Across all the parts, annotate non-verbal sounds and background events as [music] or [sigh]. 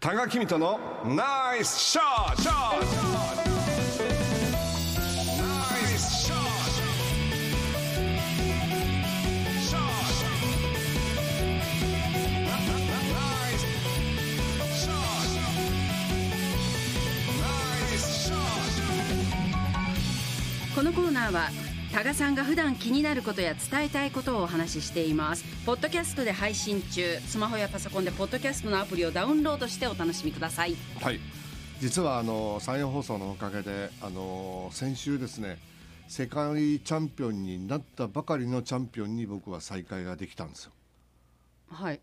多賀君とのナイスショットショットナイスショットショットナイスショットナイスショットこのコーナーは多賀さんが普段気になることや伝えたいことをお話ししています。ポッドキャストで配信中。スマホやパソコンでポッドキャストのアプリをダウンロードしてお楽しみください。はい、実はあの山陽放送のおかげであの先週ですね世界チャンピオンになったばかりのチャンピオンに僕は再会ができたんですよ。はい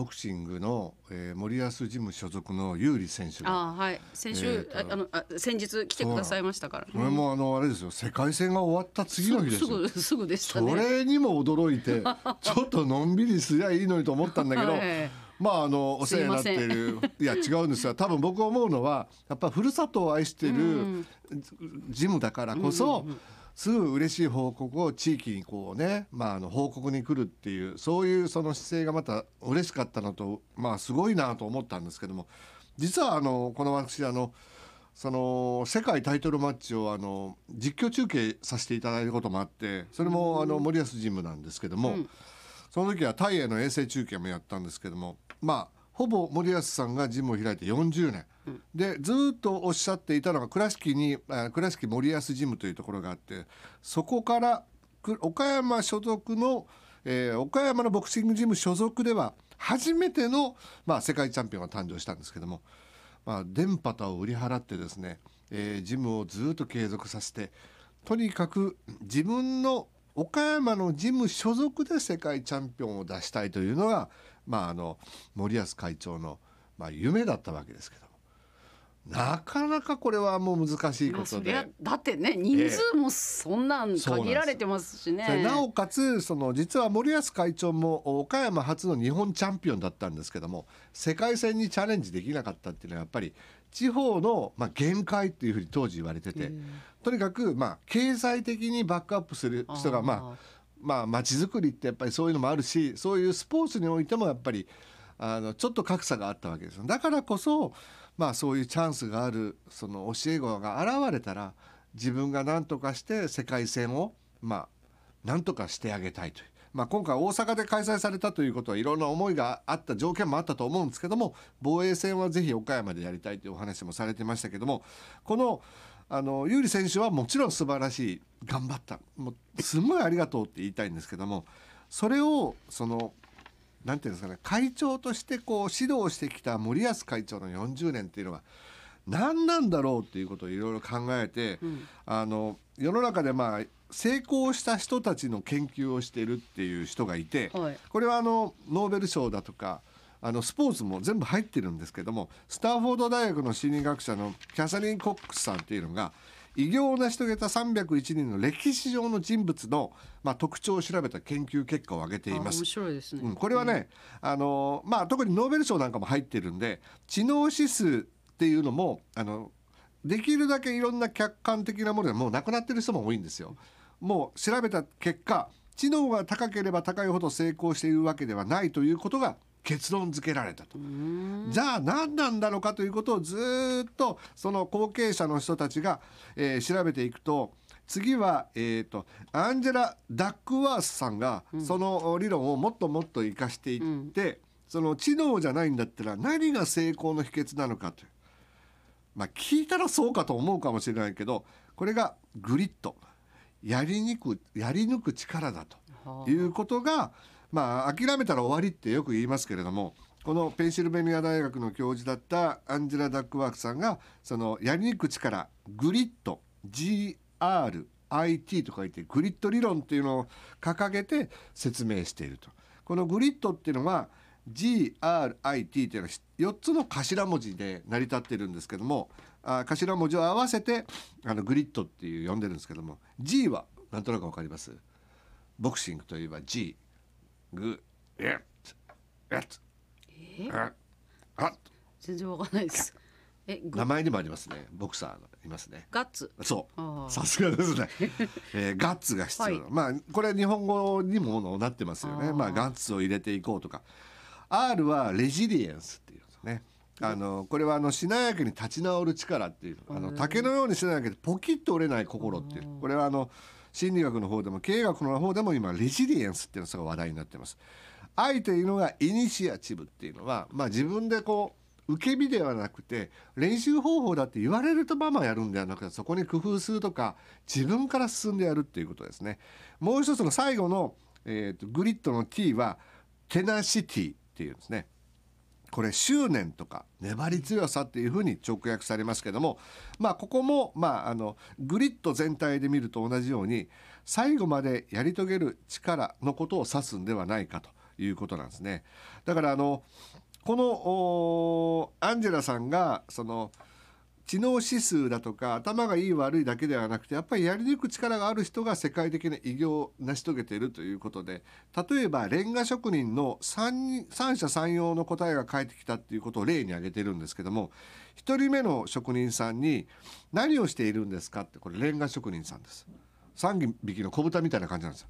ボクシングの、えー森保ジム所属の有利選手があーはい。先週、えーとああのあ先日来てくださいましたから。これもあのあれですよ。世界戦が終わった次の日ですぐ。すぐでしたそねれにも驚いて [laughs] ちょっとのんびりすりゃいいのにと思ったんだけど、[laughs] はい。まああのお世話になっているいや違うんですよ。多分僕思うのはやっぱふるさとを愛してるジムだからこそ、すぐ嬉しい報告を地域にこうね、まあ、あの報告に来るっていうそういうその姿勢がまた嬉しかったのとまあすごいなと思ったんですけども実はあのこの私あのその世界タイトルマッチをあの実況中継させていただいたこともあってそれもあの森保ジムなんですけども、その時はタイへの衛星中継もやったんですけどもまあほぼ森保さんがジムを開いて40年、でずーっとおっしゃっていたのが倉敷にあ倉敷森保ジムというところがあってそこからく岡山所属の、えー岡山のボクシングジム所属では初めての、まあ、世界チャンピオンが誕生したんですけども、まあ、電波を売り払ってですね、えージムをずっと継続させてとにかく自分の岡山のジム所属で世界チャンピオンを出したいというのが、まあ、あの森保会長の、まあ、夢だったわけですけども。なかなかこれはもう難しいまあ、ことで。そりゃだってね人数もそんなん限られてますしね、それなおかつその実は森保会長も岡山初の日本チャンピオンだったんですけども世界戦にチャレンジできなかったっていうのはやっぱり地方の、まあ、限界っていうふうに当時言われてて、とにかく、まあ、経済的にバックアップする人がまあまあ街づくりってやっぱりそういうのもあるしそういうスポーツにおいてもやっぱりあのちょっと格差があったわけですだからこそ、まあ、そういうチャンスがあるその教え子が現れたら自分が何とかして世界戦をまあ何とかしてあげたいという。まあ、今回大阪で開催されたということはいろんな思いがあった条件もあったと思うんですけども防衛戦はぜひ岡山でやりたいというお話もされてましたけどもこのあの有利選手はもちろん素晴らしい。頑張った。もうすごいありがとうって言いたいんですけどもそれをそのなんていうんですかね会長としてこう指導してきた森保会長の40年っていうのは何なんだろうっていうことをいろいろ考えて、あの世の中でまあ成功した人たちの研究をしているっていう人がいて、はい。これはあのノーベル賞だとかあのスポーツも全部入ってるんですけどもスターフォード大学の心理学者のキャサリン・コックスさんっていうのが偉業を成し遂げた301人の歴史上の人物の、まあ、特徴を調べた研究結果を挙げていますあ面。白いですね、うん、これはね、あのまあ、特にノーベル賞なんかも入ってるんで知能指数っていうのもあのできるだけいろんな客観的なものがもうなくなってる人も多いんですよ。もう調べた結果知能が高ければ高いほど成功しているわけではないということが結論付けられたと。じゃあ何なんだろうかということをずーっとその後継者の人たちが、えー調べていくと次は、えー、とアンジェラ・ダックワースさんがその理論をもっともっと生かしていって、その知能じゃないんだったら何が成功の秘訣なのかという。まあ聞いたらそうかと思うかもしれないけどこれが GRIT やりにくやり抜く力だということがまあ諦めたら終わりってよく言いますけれどもこのペンシルベニア大学の教授だったアンジェラ・ダックワースさんがそのやりにく力グリッド GRIT と書いて GRIT 理論っていうのを掲げて説明していると。この GRIT っていうのは GRIT っていうのは4つの頭文字で成り立ってるんですけどもあ頭文字を合わせてあのグリッドっていう呼んでるんですけども G はなんとなくわかります？ボクシングといえば G グエッエッああ全然わかんないです。えグ？名前にもありますね。ボクサーがいますね。ガッツ？そう。さすがですね、[laughs] えーガッツが必要、はい。まあこれ日本語にもなってますよね。あー。まあガッツを入れていこうとか。R はレジリエンスっていうんですね。あのこれはあのしなやかに立ち直る力っていうあの竹のようにしなやかにポキッと折れない心っていう。これはあの心理学の方でも経営学の方でも今レジリエンスっていうのが話題になってます。愛というのがイニシアチブっていうのは、まあ、自分でこう受け身ではなくて練習方法だって言われるとままやるんではなくてそこに工夫するとか自分から進んでやるっていうことですね。もう一つの最後の、えーとグリッドの T はテナシティっていうんですね。これ執念とか粘り強さっていうふうに直訳されますけどもまあここもまああのグリッド全体で見ると同じように最後までやり遂げる力のことを指すんではないかということなんですね。だからあのこのアンジェラさんがその知能指数だとか頭がいい悪いだけではなくてやっぱりやり抜く力がある人が世界的な偉業を成し遂げているということで例えばレンガ職人の三三者三様の答えが返ってきたっていうことを例に挙げてるんですけども1人目の職人さんに「何をしているんですか?」ってこれレンガ職人さんです。3匹の子豚みたいな感じなんですよ。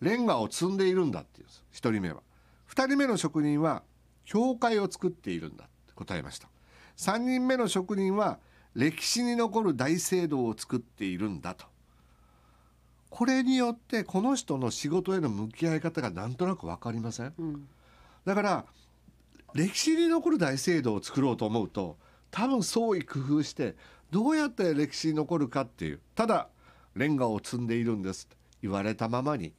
レンガを積んでいるんだっていうんです1人目は。2人目の職人は教会を作っているんだって答えました。3人目の職人は歴史に残る大聖堂を作っているんだと。これによってこの人の仕事への向き合い方がなんとなく分かりません、うん。だから歴史に残る大聖堂を作ろうと思うと多分創意工夫してどうやって歴史に残るかっていうただレンガを積んでいるんですと言われたままに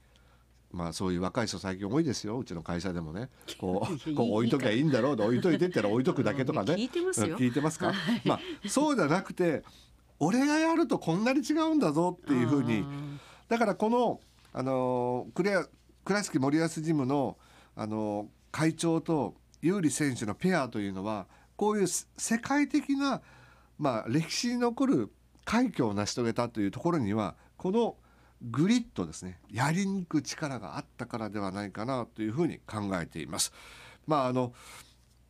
まあそういう若い人最近多いですよ。うちの会社でもね。[laughs] こうこう置いときゃいいんだろう。と置いといてったら置いとくだけとかね。[laughs] 聞いてますよ。聞いてますか、[laughs] まあそうじゃなくて俺がやるとこんなに違うんだぞっていうふうに。だからこの、あのー倉敷森保ジムの、あのー会長と有利選手のペアというのはこういうせ世界的な、まあ、歴史に残る快挙を成し遂げたというところにはこのグリッドですねやりにく力があったからではないかなというふうに考えています。まああの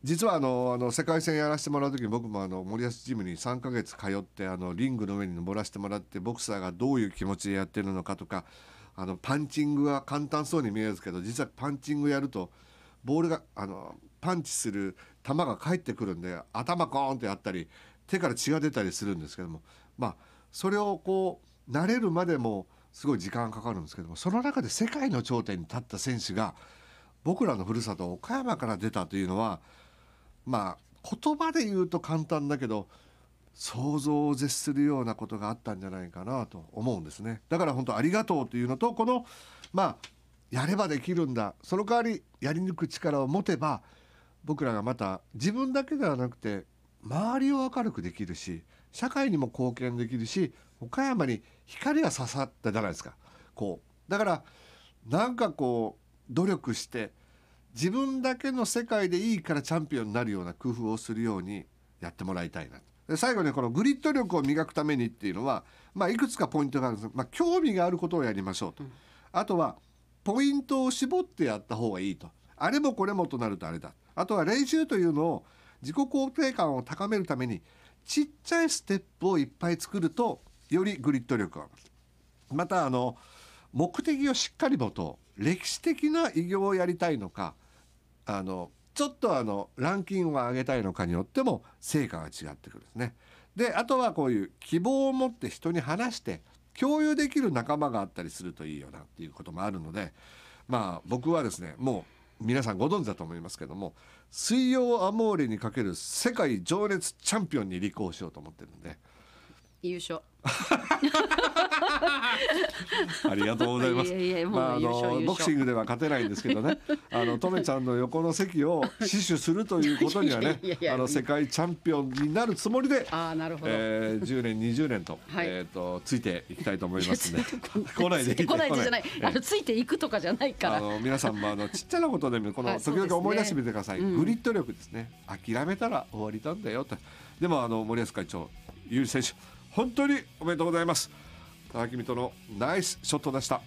実はあのあの世界戦やらせてもらう時に僕もあの森保ジムに3ヶ月通ってあのリングの上に登らせてもらってボクサーがどういう気持ちでやってるのかとかあのパンチングは簡単そうに見えるんですけど実はパンチングやるとボールがあのパンチする球が返ってくるんで頭コーンってやったり手から血が出たりするんですけどもまあそれをこう慣れるまでもすごい時間かかるんですけどもその中で世界の頂点に立った選手が僕らのふるさと岡山から出たというのはまあ言葉で言うと簡単だけど想像を絶するようなことがあったんじゃないかなと思うんですね。だから本当ありがとうというのとこのまあやればできるんだ。その代わりやり抜く力を持てば僕らがまた自分だけではなくて周りを明るくできるし社会にも貢献できるし岡山に光が刺さったじゃないですか。こうだからなんかこう努力して自分だけの世界でいいからチャンピオンになるような工夫をするようにやってもらいたいな。で最後にこのグリッド力を磨くためにっていうのは、まあ、いくつかポイントがあるんです。まあ、興味があることをやりましょうと、あとはポイントを絞ってやった方がいいと。あれもこれもとなるとあれだ。あとは練習というのを自己肯定感を高めるためにちっちゃいステップをいっぱい作るとよりグリッド力がまたあの目的をしっかり持とう歴史的な偉業をやりたいのかあのちょっとあのランキングを上げたいのかによっても成果が違ってくるんですね。であとはこういう希望を持って人に話して共有できる仲間があったりするといいよなっていうこともあるのでまあ僕はですねもう皆さんご存知だと思いますけども水曜アモーレにかける世界情熱チャンピオンに立候補しようと思ってるんで。優勝。[laughs] ありがとうございます。いやいやまああのボクシングでは勝てないんですけどね、[laughs] あのとめちゃんの横の席を死守するということにはねいやいやいやあの世界チャンピオンになるつもりで。ああなるほど、えー、10年20年と,、はい。えー、とついていきたいと思いますね。[laughs] 来ないで来ないでじゃない。来あのついていくとかじゃないから。あの皆さんもあのちっちゃなことでもこの時々思い出してみてください、うん。グリッド力ですね。諦めたら終わりなんだよと。でもあの森保会長有利選手本当におめでとうございます。高木美とのナイスショットでした。